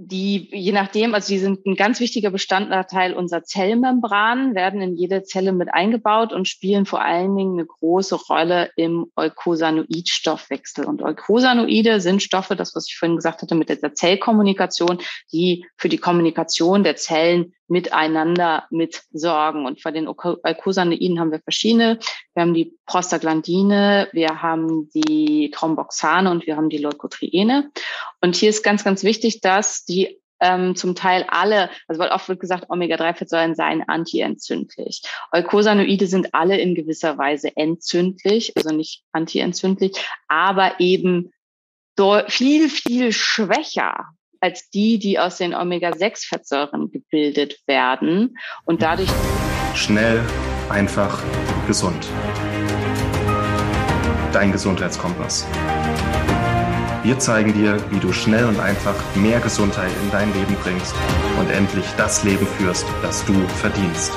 die, je nachdem, also die sind ein ganz wichtiger Bestandteil unserer Zellmembran, werden in jede Zelle mit eingebaut und spielen vor allen Dingen eine große Rolle im Eukosanoidstoffwechsel. Und Eukosanoide sind Stoffe, das, was ich vorhin gesagt hatte, mit der Zellkommunikation, die für die Kommunikation der Zellen miteinander mitsorgen. Und bei den Eicosanoiden haben wir verschiedene. Wir haben die Prostaglandine, wir haben die Thromboxane und wir haben die Leukotriene. Und hier ist ganz, ganz wichtig, dass die ähm, zum Teil alle, also weil oft wird gesagt, Omega-3-Fettsäuren seien antientzündlich. Eukosanoide sind alle in gewisser Weise entzündlich, also nicht antientzündlich, aber eben viel, viel schwächer als die, die aus den Omega-6-Fettsäuren gebildet werden und dadurch schnell, einfach, gesund. Dein Gesundheitskompass. Wir zeigen dir, wie du schnell und einfach mehr Gesundheit in dein Leben bringst und endlich das Leben führst, das du verdienst.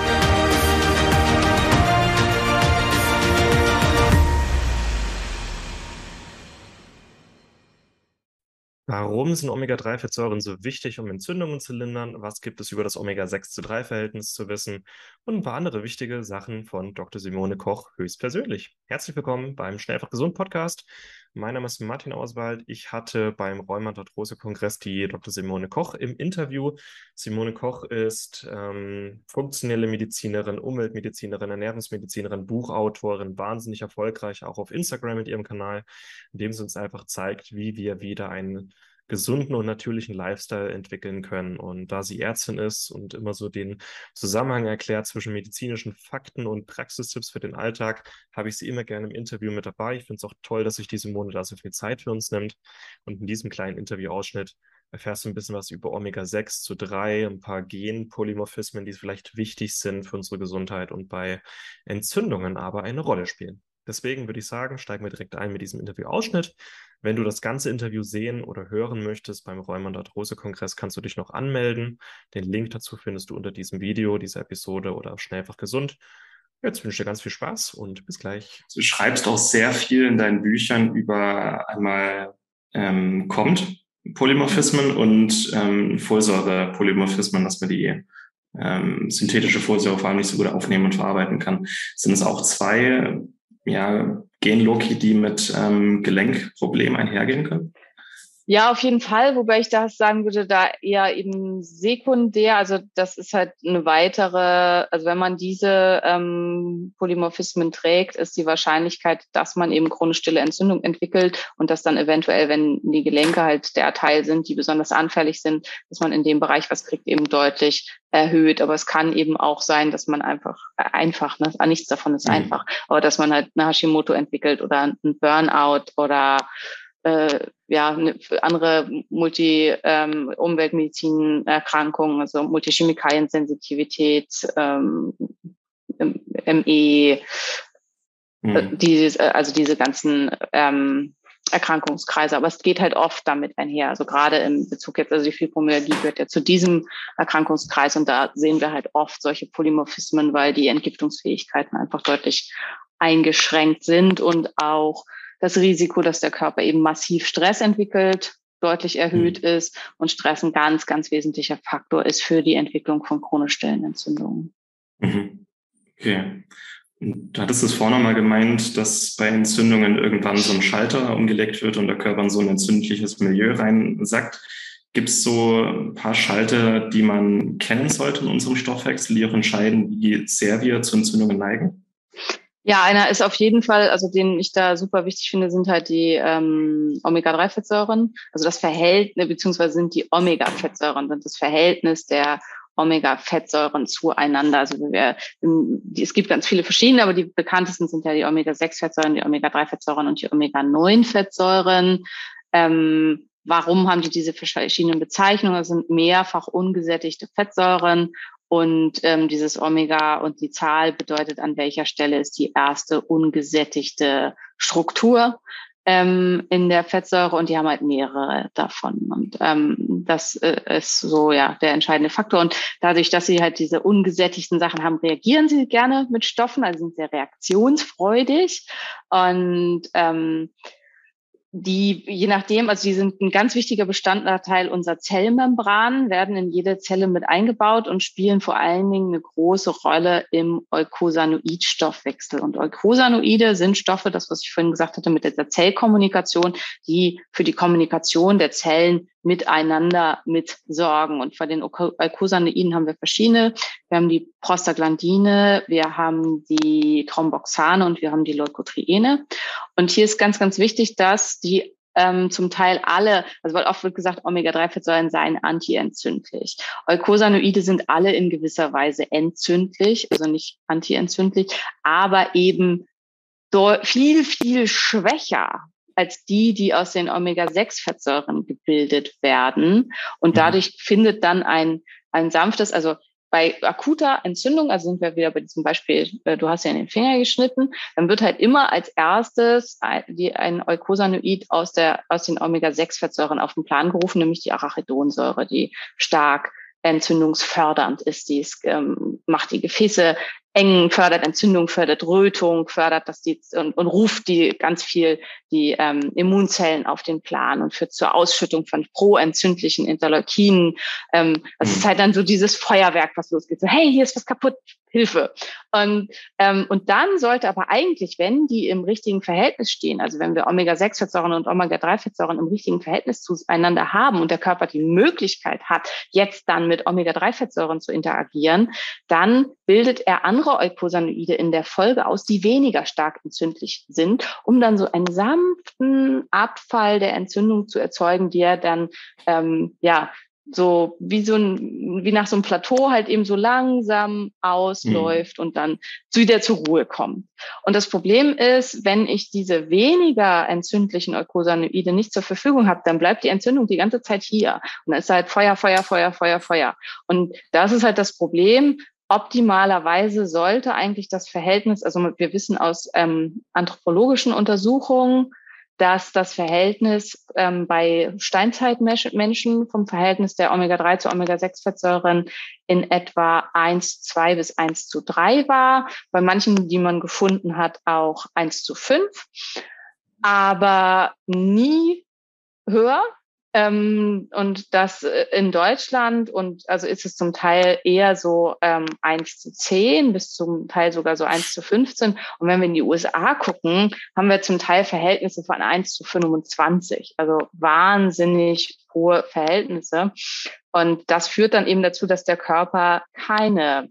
Warum sind Omega-3-Fettsäuren so wichtig, um Entzündungen zu lindern? Was gibt es über das Omega-6 zu 3-Verhältnis zu wissen? Und ein paar andere wichtige Sachen von Dr. Simone Koch höchstpersönlich. Herzlich willkommen beim Schnellfach Gesund Podcast. Mein Name ist Martin Auswald. Ich hatte beim Rheumatarthrose-Kongress die Dr. Simone Koch im Interview. Simone Koch ist ähm, funktionelle Medizinerin, Umweltmedizinerin, Ernährungsmedizinerin, Buchautorin, wahnsinnig erfolgreich, auch auf Instagram mit ihrem Kanal, in dem sie uns einfach zeigt, wie wir wieder einen gesunden und natürlichen Lifestyle entwickeln können. Und da sie Ärztin ist und immer so den Zusammenhang erklärt zwischen medizinischen Fakten und Praxistipps für den Alltag, habe ich sie immer gerne im Interview mit dabei. Ich finde es auch toll, dass sich diese Monat da so viel Zeit für uns nimmt. Und in diesem kleinen Interviewausschnitt erfährst du ein bisschen was über Omega-6 zu 3, ein paar Genpolymorphismen, die vielleicht wichtig sind für unsere Gesundheit und bei Entzündungen aber eine Rolle spielen. Deswegen würde ich sagen, steigen wir direkt ein mit diesem Interviewausschnitt. Wenn du das ganze Interview sehen oder hören möchtest beim Rheumand Arthrose Kongress, kannst du dich noch anmelden. Den Link dazu findest du unter diesem Video, dieser Episode oder Schnellfach gesund. Jetzt wünsche ich dir ganz viel Spaß und bis gleich. Du schreibst auch sehr viel in deinen Büchern über einmal ähm, kommt Polymorphismen und ähm, Folsäure-Polymorphismen, dass man die ähm, synthetische Folsäure vor allem nicht so gut aufnehmen und verarbeiten kann. Sind es auch zwei ja, Genloki, die mit ähm, Gelenkproblemen einhergehen können? Ja, auf jeden Fall, wobei ich da sagen würde, da eher eben sekundär, also das ist halt eine weitere, also wenn man diese ähm, Polymorphismen trägt, ist die Wahrscheinlichkeit, dass man eben chronisch stille Entzündung entwickelt und dass dann eventuell, wenn die Gelenke halt der Teil sind, die besonders anfällig sind, dass man in dem Bereich was kriegt, eben deutlich erhöht. Aber es kann eben auch sein, dass man einfach, äh, einfach, ne, nichts davon ist mhm. einfach, aber dass man halt eine Hashimoto entwickelt oder ein Burnout oder äh, ja, ne, andere Multi-Umweltmedizin-Erkrankungen, ähm, also Multichemikalien-Sensitivität, ähm, ME, mhm. Äh, diese, äh, also diese ganzen ähm, Erkrankungskreise. Aber es geht halt oft damit einher. Also gerade im Bezug jetzt, also die Fibromyalgie gehört ja zu diesem Erkrankungskreis und da sehen wir halt oft solche Polymorphismen, weil die Entgiftungsfähigkeiten einfach deutlich eingeschränkt sind und auch das Risiko, dass der Körper eben massiv Stress entwickelt, deutlich erhöht mhm. ist und Stress ein ganz, ganz wesentlicher Faktor ist für die Entwicklung von chronisch stillen Entzündungen. Mhm. Okay. Du hattest es vorne mal gemeint, dass bei Entzündungen irgendwann so ein Schalter umgelegt wird und der Körper in so ein entzündliches Milieu reinsackt. Gibt es so ein paar Schalter, die man kennen sollte in unserem Stoffwechsel, die auch entscheiden, wie sehr wir zu Entzündungen neigen? Ja, einer ist auf jeden Fall, also den ich da super wichtig finde, sind halt die ähm, Omega-3-Fettsäuren. Also das Verhältnis, beziehungsweise sind die Omega-Fettsäuren, sind das Verhältnis der Omega-Fettsäuren zueinander. Also wir, es gibt ganz viele verschiedene, aber die bekanntesten sind ja die Omega-6-Fettsäuren, die Omega-3-Fettsäuren und die Omega-9-Fettsäuren. Ähm, warum haben die diese verschiedenen Bezeichnungen? Das sind mehrfach ungesättigte Fettsäuren und ähm, dieses Omega und die Zahl bedeutet, an welcher Stelle ist die erste ungesättigte Struktur ähm, in der Fettsäure und die haben halt mehrere davon. Und ähm, das äh, ist so ja der entscheidende Faktor. Und dadurch, dass sie halt diese ungesättigten Sachen haben, reagieren sie gerne mit Stoffen, also sind sehr reaktionsfreudig. Und ähm, die, je nachdem, also die sind ein ganz wichtiger Bestandteil unserer Zellmembran, werden in jede Zelle mit eingebaut und spielen vor allen Dingen eine große Rolle im Eukosanoidstoffwechsel. Und Eukosanoide sind Stoffe, das, was ich vorhin gesagt hatte, mit der Zellkommunikation, die für die Kommunikation der Zellen miteinander mitsorgen. Und bei den Eukosanoiden haben wir verschiedene. Wir haben die Prostaglandine, wir haben die Thromboxane und wir haben die Leukotriene. Und hier ist ganz, ganz wichtig, dass die ähm, zum Teil alle, also weil oft wird gesagt, Omega-3-Fettsäuren seien antientzündlich. Eukosanoide sind alle in gewisser Weise entzündlich, also nicht antientzündlich, aber eben viel, viel schwächer als die, die aus den Omega-6-Fettsäuren gebildet werden. Und mhm. dadurch findet dann ein, ein sanftes, also bei akuter Entzündung, also sind wir wieder bei diesem Beispiel, äh, du hast ja in den Finger geschnitten, dann wird halt immer als erstes die, ein Eukosanoid aus, der, aus den Omega-6-Fettsäuren auf den Plan gerufen, nämlich die Arachidonsäure, die stark entzündungsfördernd ist. Die ist, ähm, macht die Gefäße eng, fördert Entzündung, fördert Rötung, fördert das die und, und ruft die ganz viel die ähm, Immunzellen auf den Plan und führt zur Ausschüttung von proentzündlichen Interleukinen. Ähm, das ist mhm. halt dann so dieses Feuerwerk, was losgeht. So, hey, hier ist was kaputt, Hilfe. Und, ähm, und dann sollte aber eigentlich, wenn die im richtigen Verhältnis stehen, also wenn wir Omega-6-Fettsäuren und Omega-3-Fettsäuren im richtigen Verhältnis zueinander haben und der Körper die Möglichkeit hat, jetzt dann mit Omega-3-Fettsäuren zu interagieren, dann bildet er andere Eukosanoide in der Folge aus, die weniger stark entzündlich sind, um dann so einen sanften Abfall der Entzündung zu erzeugen, der dann ähm, ja so wie so ein, wie nach so einem Plateau halt eben so langsam ausläuft mhm. und dann wieder zur Ruhe kommt. Und das Problem ist, wenn ich diese weniger entzündlichen Eukosanoide nicht zur Verfügung habe, dann bleibt die Entzündung die ganze Zeit hier. Und dann ist halt Feuer, Feuer, Feuer, Feuer, Feuer. Und das ist halt das Problem. Optimalerweise sollte eigentlich das Verhältnis, also wir wissen aus ähm, anthropologischen Untersuchungen, dass das Verhältnis ähm, bei Steinzeitmenschen vom Verhältnis der Omega-3 zu Omega-6-Fettsäuren in etwa 1, 2 bis 1 zu 3 war. Bei manchen, die man gefunden hat, auch 1 zu 5. Aber nie höher. Ähm, und das äh, in Deutschland und also ist es zum Teil eher so ähm, 1 zu 10 bis zum Teil sogar so 1 zu 15. Und wenn wir in die USA gucken, haben wir zum Teil Verhältnisse von 1 zu 25. Also wahnsinnig hohe Verhältnisse. Und das führt dann eben dazu, dass der Körper keine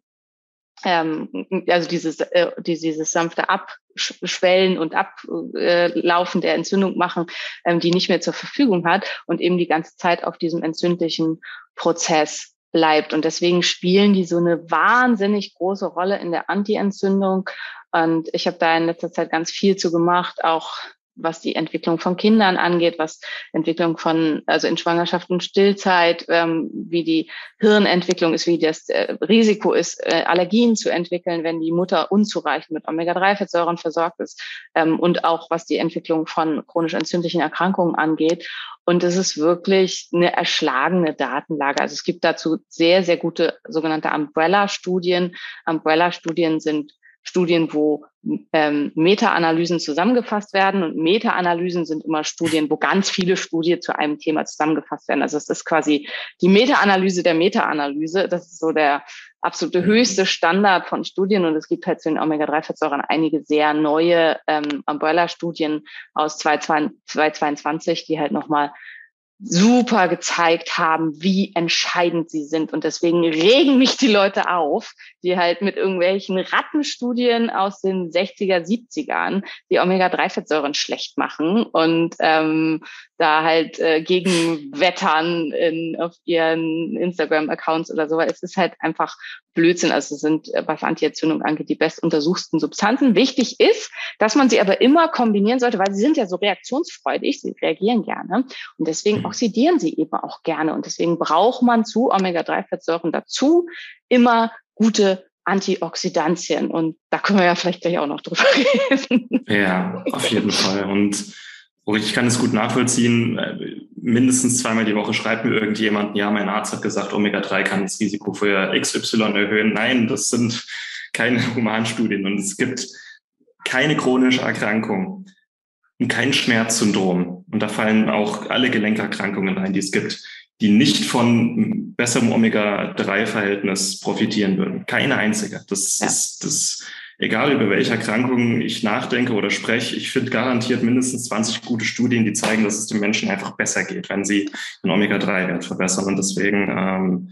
ähm, also dieses, äh, dieses sanfte Abschwellen und Ablaufen der Entzündung machen, ähm, die nicht mehr zur Verfügung hat und eben die ganze Zeit auf diesem entzündlichen Prozess bleibt. Und deswegen spielen die so eine wahnsinnig große Rolle in der Anti-Entzündung. Und ich habe da in letzter Zeit ganz viel zu gemacht, auch was die Entwicklung von Kindern angeht, was Entwicklung von, also in Schwangerschaft und Stillzeit, ähm, wie die Hirnentwicklung ist, wie das äh, Risiko ist, äh, Allergien zu entwickeln, wenn die Mutter unzureichend mit Omega-3-Fettsäuren versorgt ist ähm, und auch was die Entwicklung von chronisch entzündlichen Erkrankungen angeht. Und es ist wirklich eine erschlagene Datenlage. Also es gibt dazu sehr, sehr gute sogenannte Umbrella-Studien. Umbrella-Studien sind Studien, wo ähm, Meta-Analysen zusammengefasst werden. Und Meta-Analysen sind immer Studien, wo ganz viele Studien zu einem Thema zusammengefasst werden. Also es ist quasi die Meta-Analyse der Meta-Analyse. Das ist so der absolute höchste Standard von Studien. Und es gibt halt zu den Omega-3-Fettsäuren einige sehr neue ähm, Umbrella-Studien aus 2022, die halt nochmal super gezeigt haben, wie entscheidend sie sind. Und deswegen regen mich die Leute auf, die halt mit irgendwelchen Rattenstudien aus den 60er, 70ern die Omega-3-Fettsäuren schlecht machen und ähm, da halt äh, gegen wettern in, auf ihren Instagram-Accounts oder so. Es ist halt einfach Blödsinn. Also sind, äh, was Antierzündung angeht, die bestuntersuchten Substanzen. Wichtig ist, dass man sie aber immer kombinieren sollte, weil sie sind ja so reaktionsfreudig, sie reagieren gerne. Und deswegen mhm. oxidieren sie eben auch gerne. Und deswegen braucht man zu Omega-3-Fettsäuren dazu immer gute Antioxidantien. Und da können wir ja vielleicht gleich auch noch drüber reden. Ja, auf jeden Fall. Und ich kann es gut nachvollziehen. Mindestens zweimal die Woche schreibt mir irgendjemand, ja, mein Arzt hat gesagt, Omega-3 kann das Risiko für XY erhöhen. Nein, das sind keine Humanstudien und es gibt keine chronische Erkrankung, kein Schmerzsyndrom. Und da fallen auch alle Gelenkerkrankungen rein, die es gibt, die nicht von besserem Omega-3-Verhältnis profitieren würden. Keine einzige. Das ja. ist das, egal über welche Erkrankungen ich nachdenke oder spreche, ich finde garantiert mindestens 20 gute Studien, die zeigen, dass es den Menschen einfach besser geht, wenn sie den Omega-3-Wert verbessern. Und deswegen, ähm,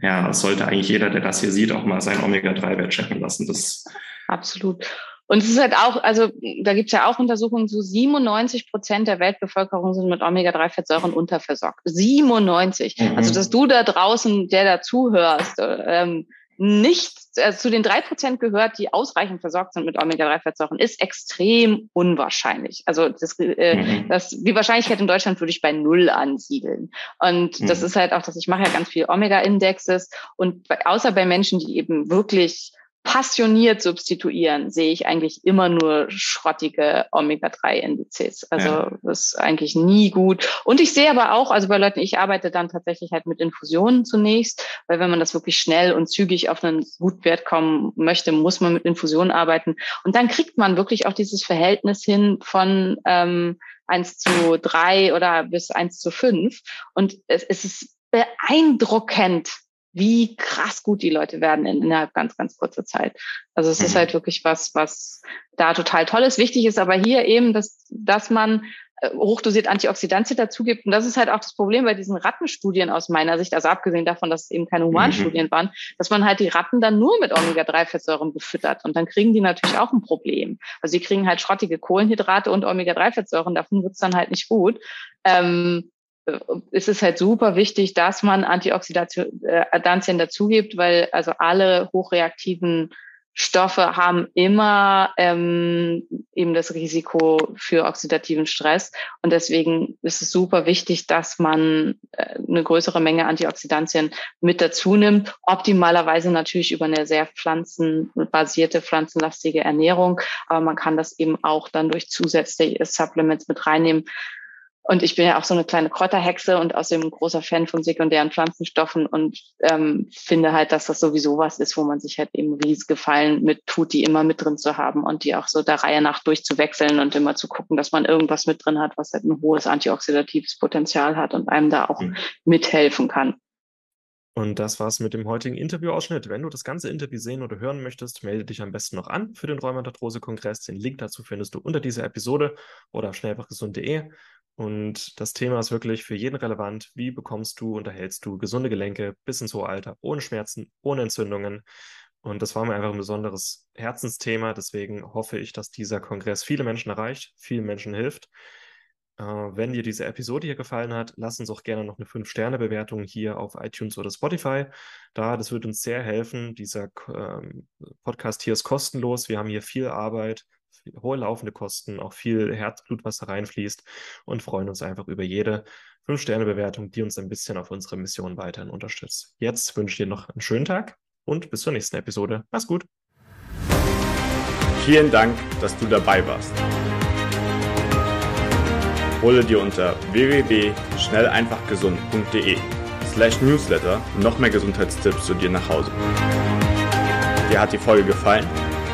ja, sollte eigentlich jeder, der das hier sieht, auch mal seinen Omega-3-Wert checken lassen. Das Absolut. Und es ist halt auch, also da gibt's ja auch Untersuchungen, so 97 Prozent der Weltbevölkerung sind mit Omega-3-Fettsäuren unterversorgt. 97. Mhm. Also dass du da draußen, der dazuhörst, ähm, nicht äh, zu den drei Prozent gehört, die ausreichend versorgt sind mit Omega-3-Fettsäuren, ist extrem unwahrscheinlich. Also das, äh, mhm. das, die Wahrscheinlichkeit in Deutschland würde ich bei null ansiedeln. Und mhm. das ist halt auch, dass ich mache ja ganz viel Omega-Indexes und bei, außer bei Menschen, die eben wirklich passioniert substituieren, sehe ich eigentlich immer nur schrottige Omega-3-Indizes. Also ja. das ist eigentlich nie gut. Und ich sehe aber auch, also bei Leuten, ich arbeite dann tatsächlich halt mit Infusionen zunächst, weil wenn man das wirklich schnell und zügig auf einen Gutwert kommen möchte, muss man mit Infusionen arbeiten. Und dann kriegt man wirklich auch dieses Verhältnis hin von ähm, 1 zu 3 oder bis 1 zu 5. Und es, es ist beeindruckend, wie krass gut die Leute werden in, innerhalb ganz, ganz kurzer Zeit. Also es mhm. ist halt wirklich was, was da total toll ist. Wichtig ist aber hier eben, dass, dass man äh, hochdosiert Antioxidantien dazu gibt. Und das ist halt auch das Problem bei diesen Rattenstudien aus meiner Sicht, also abgesehen davon, dass es eben keine Humanstudien mhm. waren, dass man halt die Ratten dann nur mit Omega-3-Fettsäuren befüttert. Und dann kriegen die natürlich auch ein Problem. Also sie kriegen halt schrottige Kohlenhydrate und Omega-3-Fettsäuren, davon wird's dann halt nicht gut. Ähm, ist es halt super wichtig, dass man Antioxidantien äh, dazugibt, weil also alle hochreaktiven Stoffe haben immer ähm, eben das Risiko für oxidativen Stress. Und deswegen ist es super wichtig, dass man äh, eine größere Menge Antioxidantien mit dazu nimmt. Optimalerweise natürlich über eine sehr pflanzenbasierte, pflanzenlastige Ernährung. Aber man kann das eben auch dann durch zusätzliche Supplements mit reinnehmen. Und ich bin ja auch so eine kleine Kräuterhexe und außerdem ein großer Fan von sekundären Pflanzenstoffen und ähm, finde halt, dass das sowieso was ist, wo man sich halt eben riesige Gefallen mit tut, die immer mit drin zu haben und die auch so der Reihe nach durchzuwechseln und immer zu gucken, dass man irgendwas mit drin hat, was halt ein hohes antioxidatives Potenzial hat und einem da auch mhm. mithelfen kann. Und das war's mit dem heutigen Interviewausschnitt. Wenn du das ganze Interview sehen oder hören möchtest, melde dich am besten noch an für den Rheumatarthrose-Kongress. Den Link dazu findest du unter dieser Episode oder auf schnellfachgesund.de. Und das Thema ist wirklich für jeden relevant. Wie bekommst du, unterhältst du gesunde Gelenke bis ins hohe Alter, ohne Schmerzen, ohne Entzündungen? Und das war mir einfach ein besonderes Herzensthema. Deswegen hoffe ich, dass dieser Kongress viele Menschen erreicht, vielen Menschen hilft. Äh, wenn dir diese Episode hier gefallen hat, lass uns auch gerne noch eine 5-Sterne-Bewertung hier auf iTunes oder Spotify. Da, das wird uns sehr helfen. Dieser ähm, Podcast hier ist kostenlos. Wir haben hier viel Arbeit hohe laufende Kosten, auch viel Herzblut, was da reinfließt und freuen uns einfach über jede 5-Sterne-Bewertung, die uns ein bisschen auf unsere Mission weiterhin unterstützt. Jetzt wünsche ich dir noch einen schönen Tag und bis zur nächsten Episode. Mach's gut. Vielen Dank, dass du dabei warst. Hole dir unter www.schnelleinfachgesund.de slash newsletter noch mehr Gesundheitstipps zu dir nach Hause. Dir hat die Folge gefallen?